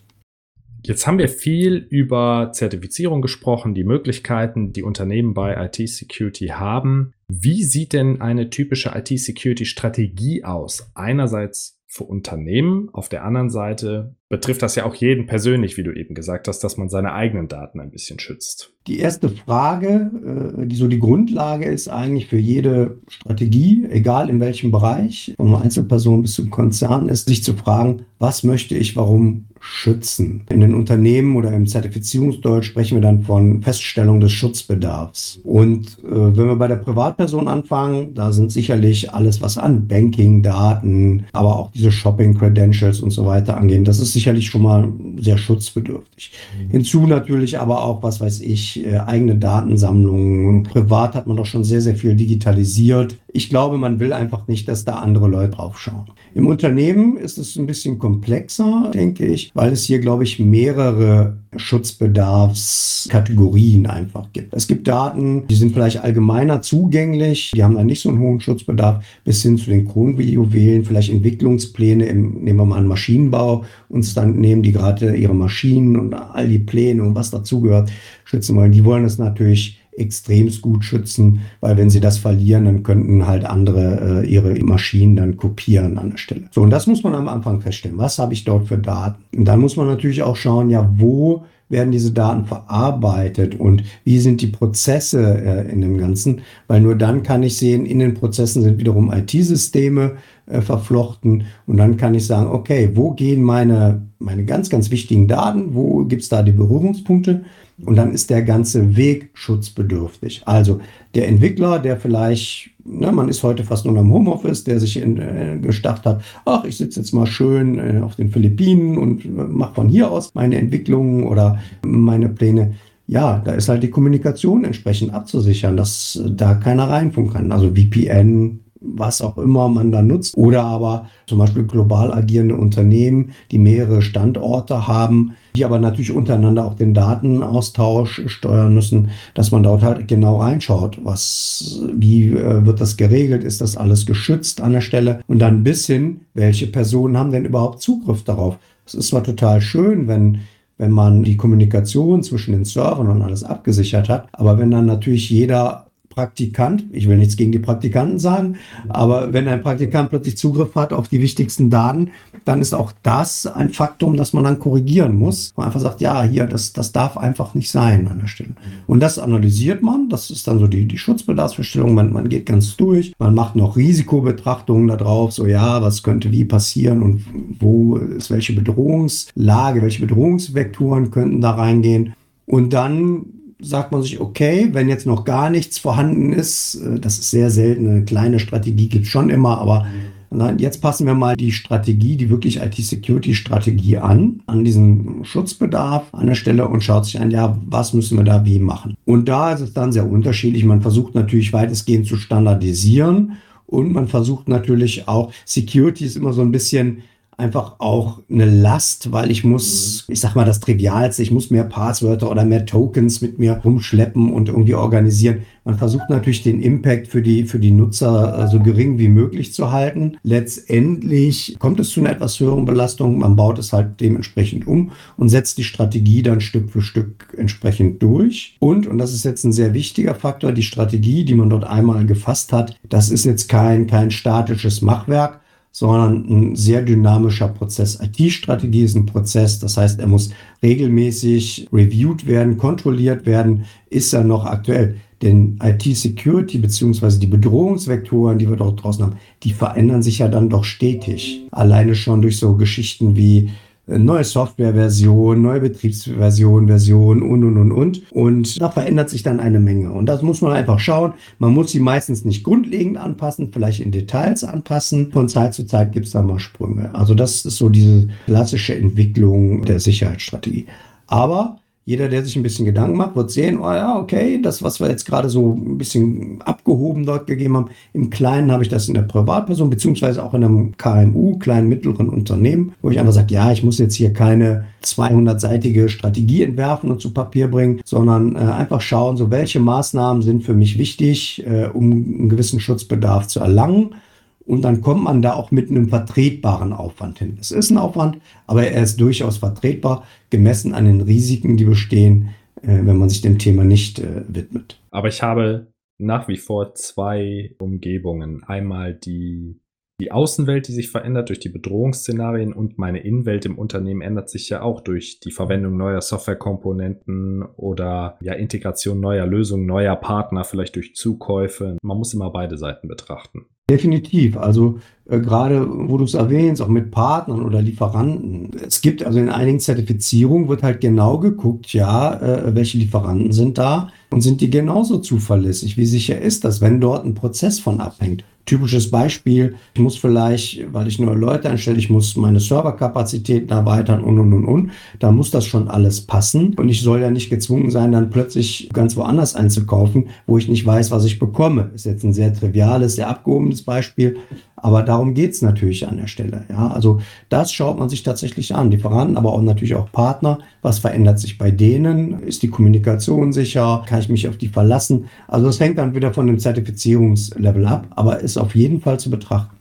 Jetzt haben wir viel über Zertifizierung gesprochen, die Möglichkeiten, die Unternehmen bei IT-Security haben. Wie sieht denn eine typische IT-Security-Strategie aus? Einerseits für Unternehmen, auf der anderen Seite betrifft das ja auch jeden persönlich, wie du eben gesagt hast, dass man seine eigenen Daten ein bisschen schützt. Die erste Frage, äh, die so die Grundlage ist eigentlich für jede Strategie, egal in welchem Bereich, von Einzelperson bis zum Konzern, ist sich zu fragen, was möchte ich warum schützen? In den Unternehmen oder im Zertifizierungsdeutsch sprechen wir dann von Feststellung des Schutzbedarfs. Und äh, wenn wir bei der Privatperson anfangen, da sind sicherlich alles, was an Banking-Daten, aber auch diese Shopping-Credentials und so weiter angehen, das ist sicherlich schon mal sehr schutzbedürftig. Mhm. Hinzu natürlich aber auch, was weiß ich, äh, eigene Datensammlungen. Privat hat man doch schon sehr, sehr viel digitalisiert. Ich glaube, man will einfach nicht, dass da andere Leute draufschauen. Im Unternehmen ist es ein bisschen komplexer, denke ich, weil es hier, glaube ich, mehrere Schutzbedarfskategorien einfach gibt. Es gibt Daten, die sind vielleicht allgemeiner zugänglich, die haben dann nicht so einen hohen Schutzbedarf, bis hin zu den Kronjuwelen, vielleicht Entwicklungspläne im, nehmen wir mal einen Maschinenbau, uns dann nehmen die gerade ihre Maschinen und all die Pläne und was dazugehört schützen wollen. Die wollen es natürlich extremst gut schützen, weil wenn sie das verlieren, dann könnten halt andere äh, ihre Maschinen dann kopieren an der Stelle. So, und das muss man am Anfang feststellen. Was habe ich dort für Daten? Und dann muss man natürlich auch schauen, ja, wo werden diese Daten verarbeitet und wie sind die Prozesse äh, in dem Ganzen? Weil nur dann kann ich sehen, in den Prozessen sind wiederum IT-Systeme äh, verflochten und dann kann ich sagen, okay, wo gehen meine, meine ganz, ganz wichtigen Daten? Wo gibt es da die Berührungspunkte? Und dann ist der ganze Weg schutzbedürftig. Also der Entwickler, der vielleicht, ne, man ist heute fast nur im Homeoffice, der sich in, äh, gestartet hat, ach, ich sitze jetzt mal schön äh, auf den Philippinen und äh, mache von hier aus meine Entwicklungen oder meine Pläne. Ja, da ist halt die Kommunikation entsprechend abzusichern, dass da keiner reinfunken kann. Also VPN, was auch immer man da nutzt. Oder aber zum Beispiel global agierende Unternehmen, die mehrere Standorte haben, die aber natürlich untereinander auch den Datenaustausch steuern müssen, dass man dort halt genau reinschaut, was, wie äh, wird das geregelt, ist das alles geschützt an der Stelle und dann bis hin, welche Personen haben denn überhaupt Zugriff darauf. Es ist zwar total schön, wenn wenn man die Kommunikation zwischen den Servern und alles abgesichert hat. Aber wenn dann natürlich jeder Praktikant, ich will nichts gegen die Praktikanten sagen, aber wenn ein Praktikant plötzlich Zugriff hat auf die wichtigsten Daten, dann ist auch das ein Faktum, das man dann korrigieren muss. Man einfach sagt, ja, hier, das, das darf einfach nicht sein an der Stelle. Und das analysiert man, das ist dann so die, die Schutzbedarfsverstellung, man, man geht ganz durch, man macht noch Risikobetrachtungen darauf, so ja, was könnte wie passieren und wo ist welche Bedrohungslage, welche Bedrohungsvektoren könnten da reingehen. Und dann sagt man sich, okay, wenn jetzt noch gar nichts vorhanden ist, äh, das ist sehr selten, eine kleine Strategie gibt es schon immer, aber nein, jetzt passen wir mal die Strategie, die wirklich IT-Security-Strategie an, an diesen Schutzbedarf an der Stelle und schaut sich an, ja, was müssen wir da wie machen. Und da ist es dann sehr unterschiedlich. Man versucht natürlich weitestgehend zu standardisieren und man versucht natürlich auch, Security ist immer so ein bisschen einfach auch eine Last, weil ich muss, ich sag mal das Trivialste, ich muss mehr Passwörter oder mehr Tokens mit mir rumschleppen und irgendwie organisieren. Man versucht natürlich den Impact für die, für die Nutzer so gering wie möglich zu halten. Letztendlich kommt es zu einer etwas höheren Belastung. Man baut es halt dementsprechend um und setzt die Strategie dann Stück für Stück entsprechend durch. Und, und das ist jetzt ein sehr wichtiger Faktor, die Strategie, die man dort einmal gefasst hat, das ist jetzt kein, kein statisches Machwerk, sondern ein sehr dynamischer Prozess. IT-Strategie ist ein Prozess, das heißt, er muss regelmäßig reviewed werden, kontrolliert werden, ist er noch aktuell. Denn IT-Security beziehungsweise die Bedrohungsvektoren, die wir dort draußen haben, die verändern sich ja dann doch stetig. Alleine schon durch so Geschichten wie neue Softwareversion, neue Betriebsversion, Version und, und, und, und. Und da verändert sich dann eine Menge. Und das muss man einfach schauen. Man muss sie meistens nicht grundlegend anpassen, vielleicht in Details anpassen. Von Zeit zu Zeit gibt es da mal Sprünge. Also das ist so diese klassische Entwicklung der Sicherheitsstrategie. Aber jeder, der sich ein bisschen Gedanken macht, wird sehen, oh ja, okay, das, was wir jetzt gerade so ein bisschen abgehoben dort gegeben haben, im Kleinen habe ich das in der Privatperson, beziehungsweise auch in einem KMU, kleinen, mittleren Unternehmen, wo ich einfach sage, ja, ich muss jetzt hier keine 200-seitige Strategie entwerfen und zu Papier bringen, sondern äh, einfach schauen, so welche Maßnahmen sind für mich wichtig, äh, um einen gewissen Schutzbedarf zu erlangen und dann kommt man da auch mit einem vertretbaren Aufwand hin. Es ist ein Aufwand, aber er ist durchaus vertretbar, gemessen an den Risiken, die bestehen, äh, wenn man sich dem Thema nicht äh, widmet. Aber ich habe nach wie vor zwei Umgebungen. Einmal die die Außenwelt, die sich verändert durch die Bedrohungsszenarien und meine Innenwelt im Unternehmen ändert sich ja auch durch die Verwendung neuer Softwarekomponenten oder ja Integration neuer Lösungen, neuer Partner, vielleicht durch Zukäufe. Man muss immer beide Seiten betrachten. Definitiv. Also äh, gerade, wo du es erwähnst, auch mit Partnern oder Lieferanten. Es gibt also in einigen Zertifizierungen wird halt genau geguckt, ja, äh, welche Lieferanten sind da und sind die genauso zuverlässig? Wie sicher ist das, wenn dort ein Prozess von abhängt? Typisches Beispiel, ich muss vielleicht, weil ich neue Leute einstelle, ich muss meine Serverkapazitäten erweitern und, und, und, und. Da muss das schon alles passen. Und ich soll ja nicht gezwungen sein, dann plötzlich ganz woanders einzukaufen, wo ich nicht weiß, was ich bekomme. Ist jetzt ein sehr triviales, sehr abgehobenes Beispiel. Aber darum geht es natürlich an der Stelle. Ja, also das schaut man sich tatsächlich an. Lieferanten, aber auch natürlich auch Partner. Was verändert sich bei denen? Ist die Kommunikation sicher? Kann ich mich auf die verlassen? Also das hängt dann wieder von dem Zertifizierungslevel ab, aber ist auf jeden Fall zu betrachten.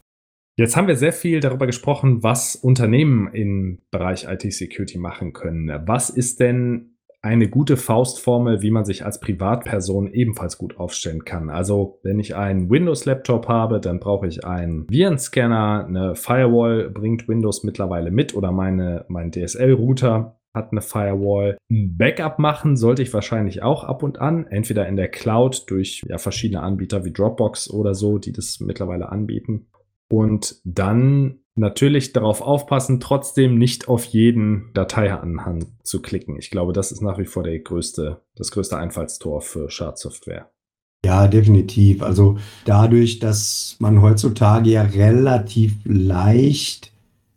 Jetzt haben wir sehr viel darüber gesprochen, was Unternehmen im Bereich IT-Security machen können. Was ist denn eine gute Faustformel, wie man sich als Privatperson ebenfalls gut aufstellen kann. Also wenn ich einen Windows-Laptop habe, dann brauche ich einen Virenscanner, eine Firewall bringt Windows mittlerweile mit oder meine, mein DSL-Router hat eine Firewall. Ein Backup machen sollte ich wahrscheinlich auch ab und an, entweder in der Cloud durch ja, verschiedene Anbieter wie Dropbox oder so, die das mittlerweile anbieten. Und dann natürlich darauf aufpassen, trotzdem nicht auf jeden Dateianhang zu klicken. Ich glaube, das ist nach wie vor der größte, das größte Einfallstor für Schadsoftware. Ja, definitiv. Also dadurch, dass man heutzutage ja relativ leicht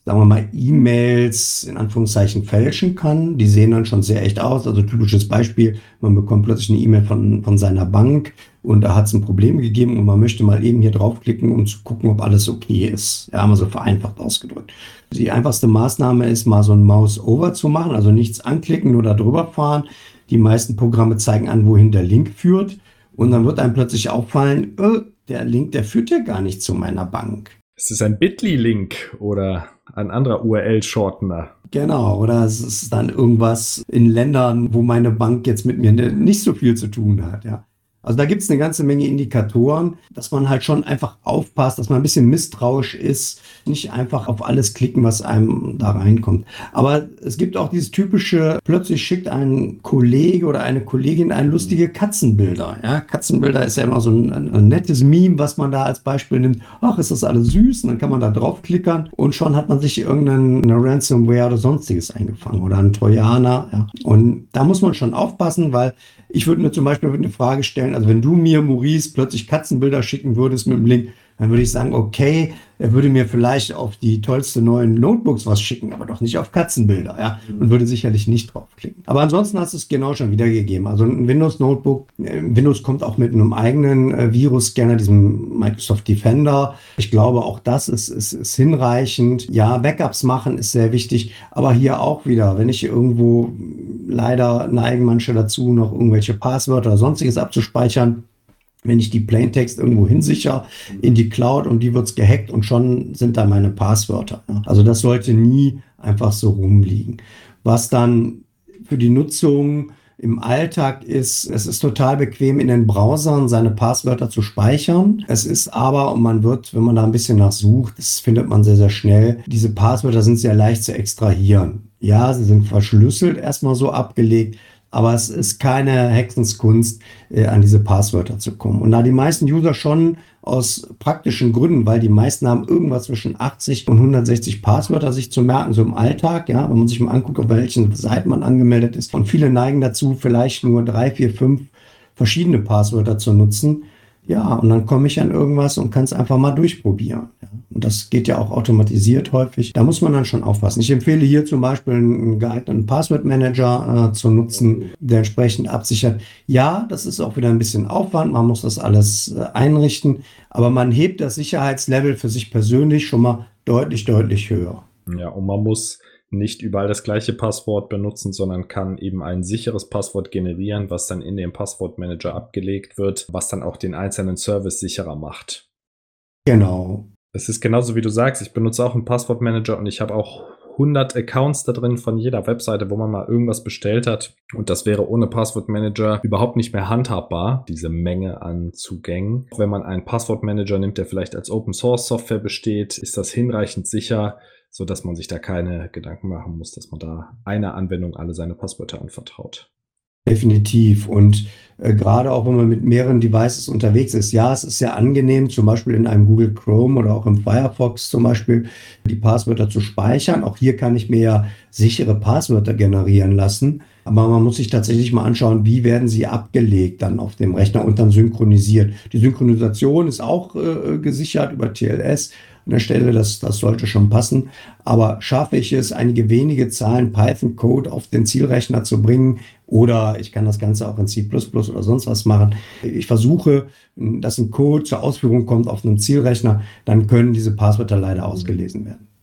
sagen wir mal, E-Mails in Anführungszeichen fälschen kann. Die sehen dann schon sehr echt aus. Also typisches Beispiel, man bekommt plötzlich eine E-Mail von, von seiner Bank und da hat es ein Problem gegeben und man möchte mal eben hier draufklicken, um zu gucken, ob alles okay ist. Ja, mal so vereinfacht ausgedrückt. Die einfachste Maßnahme ist mal so ein Mouse-Over zu machen, also nichts anklicken, nur da drüber fahren. Die meisten Programme zeigen an, wohin der Link führt. Und dann wird einem plötzlich auffallen, äh, der Link, der führt ja gar nicht zu meiner Bank. Es ist ein Bitly-Link oder ein anderer URL-Shortener. Genau, oder es ist dann irgendwas in Ländern, wo meine Bank jetzt mit mir nicht so viel zu tun hat, ja. Also da gibt es eine ganze Menge Indikatoren, dass man halt schon einfach aufpasst, dass man ein bisschen misstrauisch ist, nicht einfach auf alles klicken, was einem da reinkommt. Aber es gibt auch dieses typische, plötzlich schickt ein Kollege oder eine Kollegin ein lustige Katzenbilder. Ja, Katzenbilder ist ja immer so ein, ein nettes Meme, was man da als Beispiel nimmt. Ach, ist das alles süß? Und dann kann man da draufklickern und schon hat man sich irgendeine Ransomware oder sonstiges eingefangen oder ein Trojaner. Ja. Und da muss man schon aufpassen, weil ich würde mir zum Beispiel eine Frage stellen, also wenn du mir, Maurice, plötzlich Katzenbilder schicken würdest mit dem Link, dann würde ich sagen, okay, er würde mir vielleicht auf die tollste neuen Notebooks was schicken, aber doch nicht auf Katzenbilder, ja, und würde sicherlich nicht draufklicken. Aber ansonsten hast du es genau schon wiedergegeben. Also ein Windows Notebook, äh, Windows kommt auch mit einem eigenen äh, Virus-Scanner, diesem Microsoft Defender. Ich glaube, auch das ist, ist, ist hinreichend. Ja, Backups machen ist sehr wichtig, aber hier auch wieder, wenn ich irgendwo leider neigen manche dazu, noch irgendwelche Passwörter oder sonstiges abzuspeichern, wenn ich die Plaintext irgendwo hinsichere in die Cloud und die wird's gehackt und schon sind da meine Passwörter. Also das sollte nie einfach so rumliegen. Was dann für die Nutzung im Alltag ist, es ist total bequem in den Browsern seine Passwörter zu speichern. Es ist aber, und man wird, wenn man da ein bisschen nachsucht, das findet man sehr, sehr schnell, diese Passwörter sind sehr leicht zu extrahieren. Ja, sie sind verschlüsselt erstmal so abgelegt, aber es ist keine Hexenskunst, äh, an diese Passwörter zu kommen. Und da die meisten User schon aus praktischen Gründen, weil die meisten haben irgendwas zwischen 80 und 160 Passwörter sich zu merken, so im Alltag, ja, wenn man sich mal anguckt, auf welchen Seiten man angemeldet ist. Und viele neigen dazu, vielleicht nur drei, vier, fünf verschiedene Passwörter zu nutzen. Ja, und dann komme ich an irgendwas und kann es einfach mal durchprobieren. Ja. Und das geht ja auch automatisiert häufig. Da muss man dann schon aufpassen. Ich empfehle hier zum Beispiel einen geeigneten Passwortmanager äh, zu nutzen, der entsprechend absichert. Ja, das ist auch wieder ein bisschen Aufwand. Man muss das alles äh, einrichten. Aber man hebt das Sicherheitslevel für sich persönlich schon mal deutlich, deutlich höher. Ja, und man muss nicht überall das gleiche Passwort benutzen, sondern kann eben ein sicheres Passwort generieren, was dann in dem Passwortmanager abgelegt wird, was dann auch den einzelnen Service sicherer macht. Genau. Es ist genauso wie du sagst, ich benutze auch einen Passwortmanager und ich habe auch 100 Accounts da drin von jeder Webseite, wo man mal irgendwas bestellt hat. Und das wäre ohne Passwortmanager überhaupt nicht mehr handhabbar, diese Menge an Zugängen. Wenn man einen Passwortmanager nimmt, der vielleicht als Open Source Software besteht, ist das hinreichend sicher, so dass man sich da keine Gedanken machen muss, dass man da einer Anwendung alle seine Passwörter anvertraut. Definitiv. Und äh, gerade auch wenn man mit mehreren Devices unterwegs ist, ja, es ist sehr angenehm, zum Beispiel in einem Google Chrome oder auch im Firefox zum Beispiel die Passwörter zu speichern. Auch hier kann ich mir ja sichere Passwörter generieren lassen. Aber man muss sich tatsächlich mal anschauen, wie werden sie abgelegt dann auf dem Rechner und dann synchronisiert. Die Synchronisation ist auch äh, gesichert über TLS an der Stelle, das, das sollte schon passen. Aber schaffe ich es, einige wenige Zahlen Python-Code auf den Zielrechner zu bringen oder ich kann das Ganze auch in C++ oder sonst was machen. Ich versuche, dass ein Code zur Ausführung kommt auf einem Zielrechner, dann können diese Passwörter leider ausgelesen werden.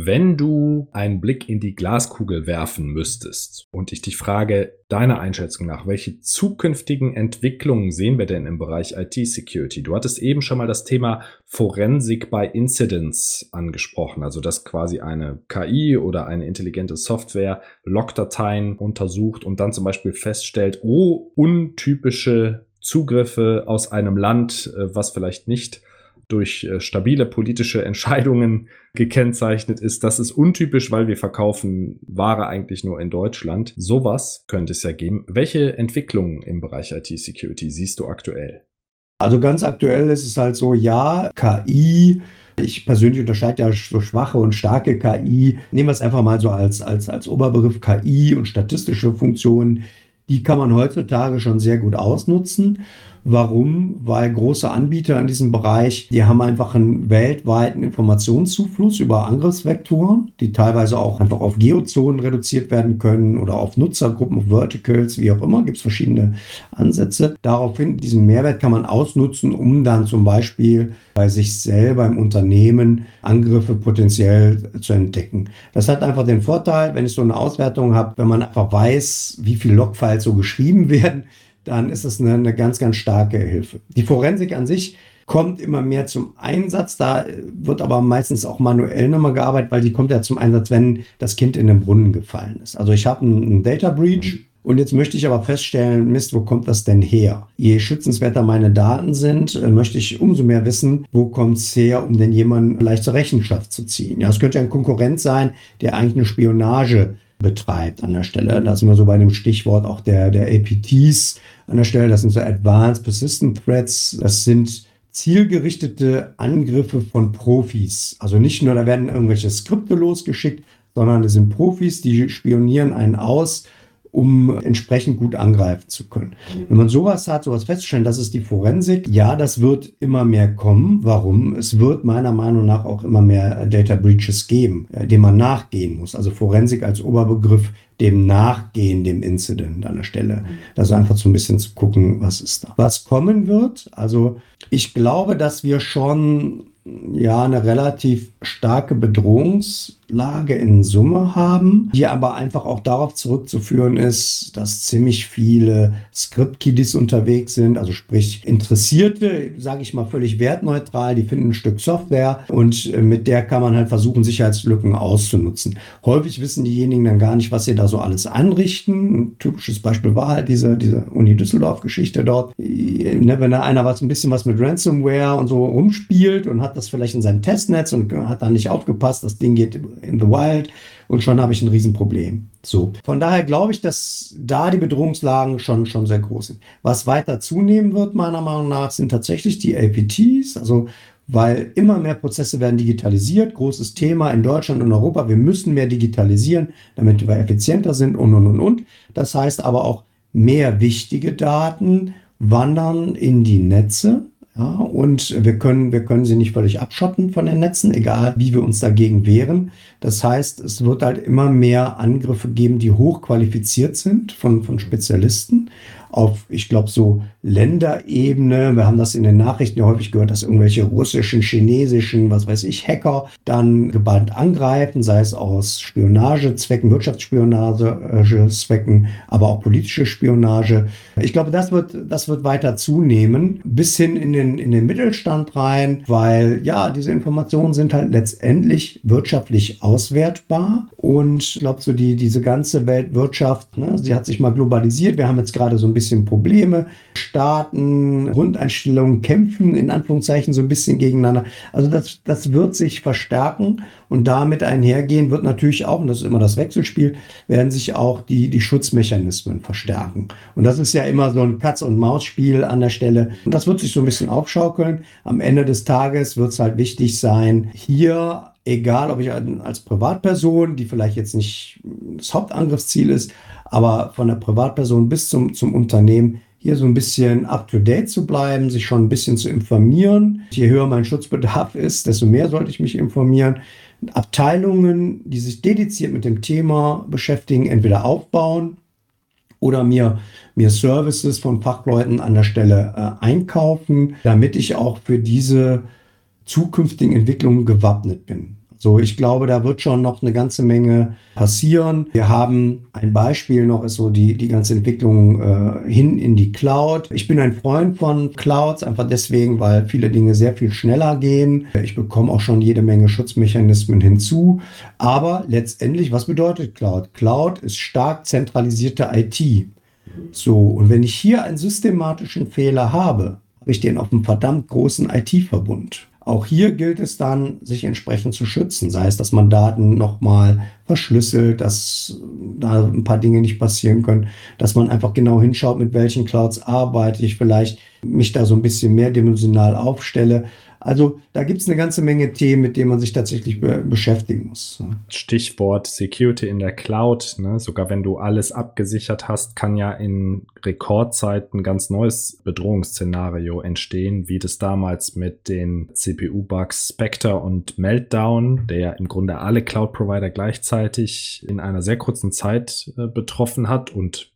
Wenn du einen Blick in die Glaskugel werfen müsstest und ich dich frage, deiner Einschätzung nach, welche zukünftigen Entwicklungen sehen wir denn im Bereich IT-Security? Du hattest eben schon mal das Thema Forensik bei Incidents angesprochen, also dass quasi eine KI oder eine intelligente Software Logdateien untersucht und dann zum Beispiel feststellt, oh, untypische Zugriffe aus einem Land, äh, was vielleicht nicht durch äh, stabile politische Entscheidungen *laughs* gekennzeichnet ist. Das ist untypisch, weil wir verkaufen Ware eigentlich nur in Deutschland. Sowas könnte es ja geben. Welche Entwicklungen im Bereich IT-Security siehst du aktuell? Also ganz aktuell ist es halt so, ja, KI, ich persönlich unterscheide ja so schwache und starke KI. Nehmen wir es einfach mal so als, als, als Oberbegriff KI und statistische Funktionen. Die kann man heutzutage schon sehr gut ausnutzen. Warum? Weil große Anbieter in diesem Bereich, die haben einfach einen weltweiten Informationszufluss über Angriffsvektoren, die teilweise auch einfach auf Geozonen reduziert werden können oder auf Nutzergruppen, auf Verticals, wie auch immer, gibt es verschiedene Ansätze. Daraufhin, diesen Mehrwert kann man ausnutzen, um dann zum Beispiel bei sich selber im Unternehmen Angriffe potenziell zu entdecken. Das hat einfach den Vorteil, wenn ich so eine Auswertung habe, wenn man einfach weiß, wie viele Logfiles so geschrieben *laughs* werden, dann ist es eine, eine ganz, ganz starke Hilfe. Die Forensik an sich kommt immer mehr zum Einsatz. Da wird aber meistens auch manuell nochmal gearbeitet, weil die kommt ja zum Einsatz, wenn das Kind in den Brunnen gefallen ist. Also ich habe einen, Data Breach. Und jetzt möchte ich aber feststellen, Mist, wo kommt das denn her? Je schützenswerter meine Daten sind, äh, möchte ich umso mehr wissen, wo kommt es her, um denn jemanden vielleicht zur Rechenschaft zu ziehen. Ja, es könnte ein Konkurrent sein, der eigentlich eine Spionage betreibt an der Stelle. Da sind wir so bei dem Stichwort auch der, der APTs an der Stelle. Das sind so Advanced Persistent Threats. Das sind zielgerichtete Angriffe von Profis. Also nicht nur, da werden irgendwelche Skripte losgeschickt, sondern es sind Profis, die spionieren einen aus um entsprechend gut angreifen zu können. Wenn man sowas hat, sowas feststellen, das ist die Forensik. Ja, das wird immer mehr kommen. Warum? Es wird meiner Meinung nach auch immer mehr Data Breaches geben, äh, dem man nachgehen muss. Also Forensik als Oberbegriff dem Nachgehen, dem Incident an der Stelle. Also einfach so ein bisschen zu gucken, was ist da. Was kommen wird, also ich glaube, dass wir schon ja eine relativ starke Bedrohungslage in Summe haben, die aber einfach auch darauf zurückzuführen ist, dass ziemlich viele Script-Kiddies unterwegs sind, also sprich Interessierte, sage ich mal völlig wertneutral, die finden ein Stück Software und äh, mit der kann man halt versuchen, Sicherheitslücken auszunutzen. Häufig wissen diejenigen dann gar nicht, was sie da so alles anrichten. Ein typisches Beispiel war halt diese, diese Uni Düsseldorf-Geschichte dort. Ne, wenn da einer was ein bisschen was mit Ransomware und so rumspielt und hat das vielleicht in seinem Testnetz und hat da nicht aufgepasst, das Ding geht in the wild und schon habe ich ein Riesenproblem. So. Von daher glaube ich, dass da die Bedrohungslagen schon, schon sehr groß sind. Was weiter zunehmen wird, meiner Meinung nach, sind tatsächlich die LPTs, also weil immer mehr Prozesse werden digitalisiert. Großes Thema in Deutschland und Europa. Wir müssen mehr digitalisieren, damit wir effizienter sind und, und, und, und. Das heißt aber auch, mehr wichtige Daten wandern in die Netze ja, und wir können, wir können sie nicht völlig abschotten von den Netzen, egal wie wir uns dagegen wehren. Das heißt, es wird halt immer mehr Angriffe geben, die hochqualifiziert sind von, von Spezialisten. Auf, ich glaube, so Länderebene. Wir haben das in den Nachrichten ja häufig gehört, dass irgendwelche russischen, chinesischen, was weiß ich, Hacker dann geballt angreifen, sei es aus Spionagezwecken, Wirtschaftsspionagezwecken, aber auch politische Spionage. Ich glaube, das wird, das wird weiter zunehmen, bis hin in den, in den Mittelstand rein, weil ja, diese Informationen sind halt letztendlich wirtschaftlich auswertbar. Und ich glaube, so die, diese ganze Weltwirtschaft, ne, sie hat sich mal globalisiert. Wir haben jetzt gerade so ein bisschen Probleme. Staaten, Grundeinstellungen kämpfen in Anführungszeichen so ein bisschen gegeneinander. Also das, das wird sich verstärken und damit einhergehen wird natürlich auch, und das ist immer das Wechselspiel, werden sich auch die, die Schutzmechanismen verstärken. Und das ist ja immer so ein Katz-und-Maus-Spiel an der Stelle. Und das wird sich so ein bisschen aufschaukeln. Am Ende des Tages wird es halt wichtig sein, hier egal ob ich als Privatperson, die vielleicht jetzt nicht das Hauptangriffsziel ist, aber von der Privatperson bis zum, zum Unternehmen hier so ein bisschen up-to-date zu bleiben, sich schon ein bisschen zu informieren. Je höher mein Schutzbedarf ist, desto mehr sollte ich mich informieren. Abteilungen, die sich dediziert mit dem Thema beschäftigen, entweder aufbauen oder mir, mir Services von Fachleuten an der Stelle äh, einkaufen, damit ich auch für diese zukünftigen Entwicklungen gewappnet bin. So, ich glaube, da wird schon noch eine ganze Menge passieren. Wir haben ein Beispiel noch, ist so die, die ganze Entwicklung äh, hin in die Cloud. Ich bin ein Freund von Clouds, einfach deswegen, weil viele Dinge sehr viel schneller gehen. Ich bekomme auch schon jede Menge Schutzmechanismen hinzu. Aber letztendlich, was bedeutet Cloud? Cloud ist stark zentralisierte IT. So, und wenn ich hier einen systematischen Fehler habe, habe ich den auf einem verdammt großen IT-Verbund. Auch hier gilt es dann, sich entsprechend zu schützen, sei es, dass man Daten nochmal verschlüsselt, dass da ein paar Dinge nicht passieren können, dass man einfach genau hinschaut, mit welchen Clouds arbeite ich, vielleicht mich da so ein bisschen mehrdimensional aufstelle. Also da gibt es eine ganze Menge Themen, mit denen man sich tatsächlich be beschäftigen muss. Stichwort Security in der Cloud. Ne? Sogar wenn du alles abgesichert hast, kann ja in Rekordzeit ein ganz neues Bedrohungsszenario entstehen, wie das damals mit den CPU-Bugs Spectre und Meltdown, der ja im Grunde alle Cloud-Provider gleichzeitig in einer sehr kurzen Zeit äh, betroffen hat. Und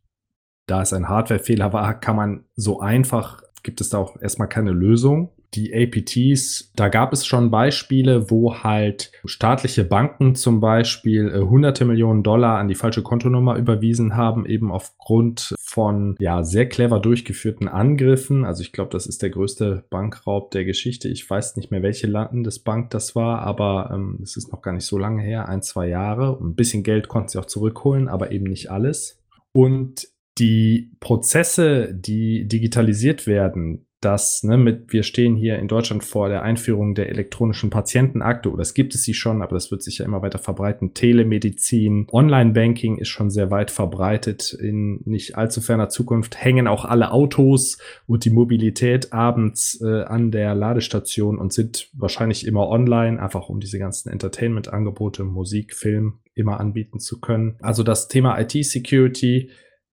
da es ein Hardwarefehler war, kann man so einfach, gibt es da auch erstmal keine Lösung die APTs, da gab es schon Beispiele, wo halt staatliche Banken zum Beispiel äh, hunderte Millionen Dollar an die falsche Kontonummer überwiesen haben, eben aufgrund von ja sehr clever durchgeführten Angriffen. Also ich glaube, das ist der größte Bankraub der Geschichte. Ich weiß nicht mehr, welche Landesbank das war, aber ähm, es ist noch gar nicht so lange her, ein, zwei Jahre. Ein bisschen Geld konnten sie auch zurückholen, aber eben nicht alles. Und die Prozesse, die digitalisiert werden, dass ne, mit, wir stehen hier in Deutschland vor der Einführung der elektronischen Patientenakte, oder es gibt es sie schon, aber das wird sich ja immer weiter verbreiten. Telemedizin, Online-Banking ist schon sehr weit verbreitet. In nicht allzu ferner Zukunft hängen auch alle Autos und die Mobilität abends äh, an der Ladestation und sind wahrscheinlich immer online, einfach um diese ganzen Entertainment-Angebote, Musik, Film immer anbieten zu können. Also das Thema IT-Security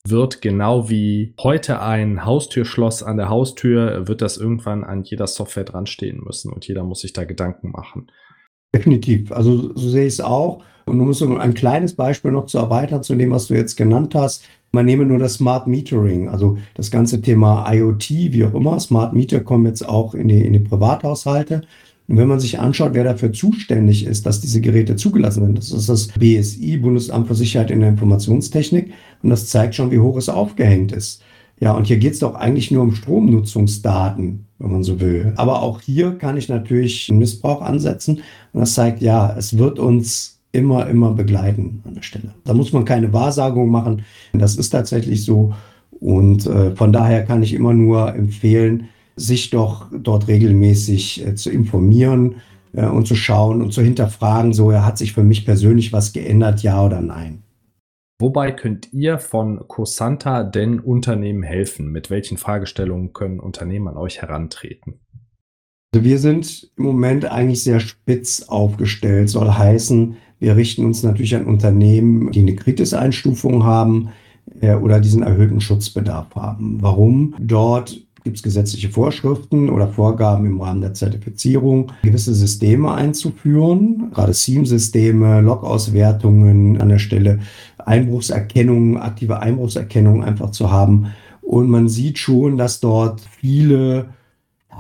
wird genau wie heute ein Haustürschloss an der Haustür, wird das irgendwann an jeder Software dran stehen müssen und jeder muss sich da Gedanken machen. Definitiv. Also so sehe ich es auch. Und nur so ein kleines Beispiel noch zu erweitern zu dem, was du jetzt genannt hast. Man nehme nur das Smart Metering, also das ganze Thema IoT, wie auch immer. Smart Meter kommen jetzt auch in die, in die Privathaushalte. Und wenn man sich anschaut, wer dafür zuständig ist, dass diese Geräte zugelassen sind, das ist das BSI, Bundesamt für Sicherheit in der Informationstechnik. Und das zeigt schon, wie hoch es aufgehängt ist. Ja, und hier geht es doch eigentlich nur um Stromnutzungsdaten, wenn man so will. Aber auch hier kann ich natürlich einen Missbrauch ansetzen. Und das zeigt, ja, es wird uns immer, immer begleiten an der Stelle. Da muss man keine Wahrsagung machen. Das ist tatsächlich so. Und äh, von daher kann ich immer nur empfehlen, sich doch dort regelmäßig äh, zu informieren äh, und zu schauen und zu hinterfragen, so hat sich für mich persönlich was geändert, ja oder nein. Wobei könnt ihr von Cosanta denn Unternehmen helfen? Mit welchen Fragestellungen können Unternehmen an euch herantreten? Also wir sind im Moment eigentlich sehr spitz aufgestellt, soll heißen, wir richten uns natürlich an Unternehmen, die eine Kritiseinstufung haben äh, oder diesen erhöhten Schutzbedarf haben. Warum? Dort gibt es gesetzliche Vorschriften oder Vorgaben im Rahmen der Zertifizierung, gewisse Systeme einzuführen, gerade SIEM-Systeme, Log-Auswertungen an der Stelle, Einbruchserkennung, aktive Einbruchserkennung einfach zu haben. Und man sieht schon, dass dort viele,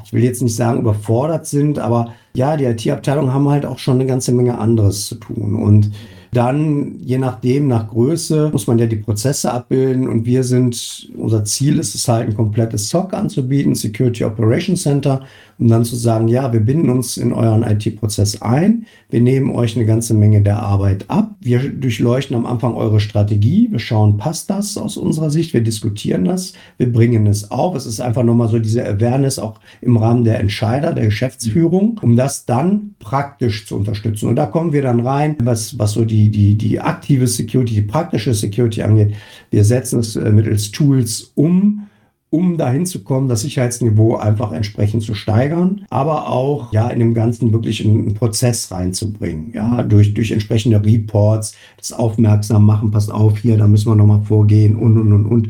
ich will jetzt nicht sagen überfordert sind, aber ja, die IT-Abteilungen haben halt auch schon eine ganze Menge anderes zu tun. Und dann, je nachdem, nach Größe, muss man ja die Prozesse abbilden. Und wir sind, unser Ziel ist es halt, ein komplettes SOC anzubieten, Security Operations Center, um dann zu sagen, ja, wir binden uns in euren IT-Prozess ein. Wir nehmen euch eine ganze Menge der Arbeit ab. Wir durchleuchten am Anfang eure Strategie. Wir schauen, passt das aus unserer Sicht? Wir diskutieren das. Wir bringen es auf. Es ist einfach nochmal so diese Awareness auch im Rahmen der Entscheider, der Geschäftsführung, um das dann praktisch zu unterstützen. Und da kommen wir dann rein, was, was so die die, die, die aktive Security, die praktische Security angeht. Wir setzen es äh, mittels Tools um, um dahin zu kommen, das Sicherheitsniveau einfach entsprechend zu steigern, aber auch ja in dem Ganzen wirklich einen Prozess reinzubringen, ja, durch, durch entsprechende Reports, das aufmerksam machen, passt auf hier, da müssen wir nochmal vorgehen und, und, und, und.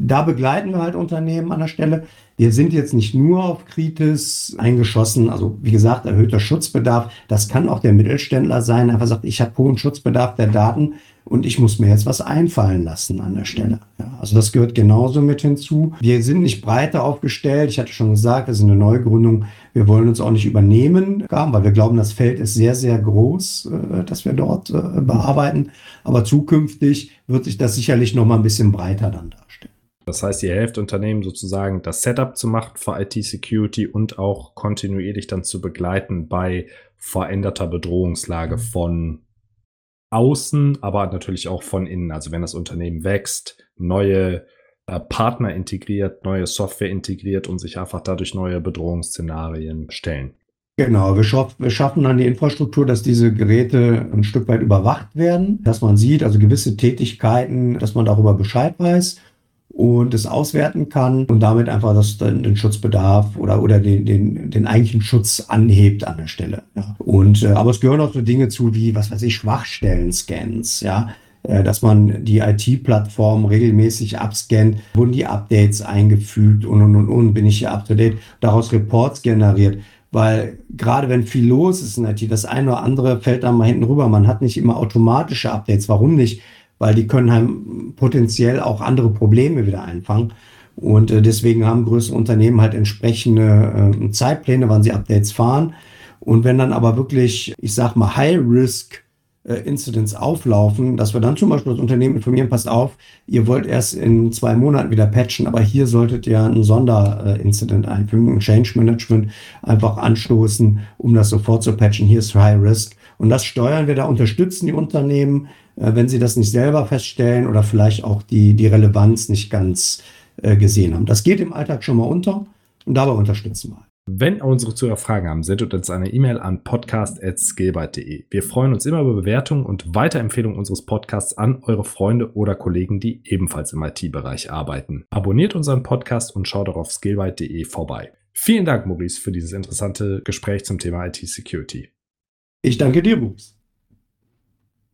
Da begleiten wir halt Unternehmen an der Stelle. Wir sind jetzt nicht nur auf Kritis eingeschossen, also wie gesagt, erhöhter Schutzbedarf. Das kann auch der Mittelständler sein, einfach sagt, ich habe hohen Schutzbedarf der Daten und ich muss mir jetzt was einfallen lassen an der Stelle. Ja, also das gehört genauso mit hinzu. Wir sind nicht breiter aufgestellt. Ich hatte schon gesagt, wir sind eine Neugründung. Wir wollen uns auch nicht übernehmen, weil wir glauben, das Feld ist sehr, sehr groß, äh, dass wir dort äh, bearbeiten. Aber zukünftig wird sich das sicherlich noch mal ein bisschen breiter dann darstellen. Das heißt, ihr helft Unternehmen sozusagen, das Setup zu machen für IT-Security und auch kontinuierlich dann zu begleiten bei veränderter Bedrohungslage mhm. von außen, aber natürlich auch von innen. Also wenn das Unternehmen wächst, neue äh, Partner integriert, neue Software integriert und sich einfach dadurch neue Bedrohungsszenarien stellen. Genau, wir, schaff, wir, schaffen dann die Infrastruktur, dass diese Geräte ein Stück weit überwacht werden, dass man sieht, also gewisse Tätigkeiten, dass man darüber Bescheid weiß und es auswerten kann und damit einfach das, den Schutzbedarf oder, oder den, den, den eigentlichen Schutz anhebt an der Stelle. Ja. Und, äh, aber es gehören auch so Dinge zu wie, was weiß ich, Schwachstellen-Scans, ja äh, dass man die IT-Plattform regelmäßig abscannt, wurden die Updates eingefügt und, und, und, und, bin ich hier up to date, daraus Reports generiert. Weil gerade wenn viel los ist in IT, das eine oder andere fällt dann mal hinten rüber. Man hat nicht immer automatische Updates. Warum nicht? Weil die können halt potenziell auch andere Probleme wieder einfangen. Und äh, deswegen haben größere Unternehmen halt entsprechende äh, Zeitpläne, wann sie Updates fahren. Und wenn dann aber wirklich, ich sag mal, High-Risk äh, Incidents auflaufen, dass wir dann zum Beispiel das Unternehmen informieren, passt auf, ihr wollt erst in zwei Monaten wieder patchen, aber hier solltet ihr ein Sonderincident einfügen, ein Change Management einfach anstoßen, um das sofort zu patchen. Hier ist High Risk. Und das steuern wir da, unterstützen die Unternehmen, wenn sie das nicht selber feststellen oder vielleicht auch die, die Relevanz nicht ganz äh, gesehen haben. Das geht im Alltag schon mal unter und dabei unterstützen wir. Wenn unsere Zuhörer Fragen haben, sendet uns eine E-Mail an podcast.skillbyte.de. Wir freuen uns immer über Bewertungen und Weiterempfehlungen unseres Podcasts an eure Freunde oder Kollegen, die ebenfalls im IT-Bereich arbeiten. Abonniert unseren Podcast und schaut auch auf skillbyte.de vorbei. Vielen Dank, Maurice, für dieses interessante Gespräch zum Thema IT-Security. Ich danke dir, Maurice.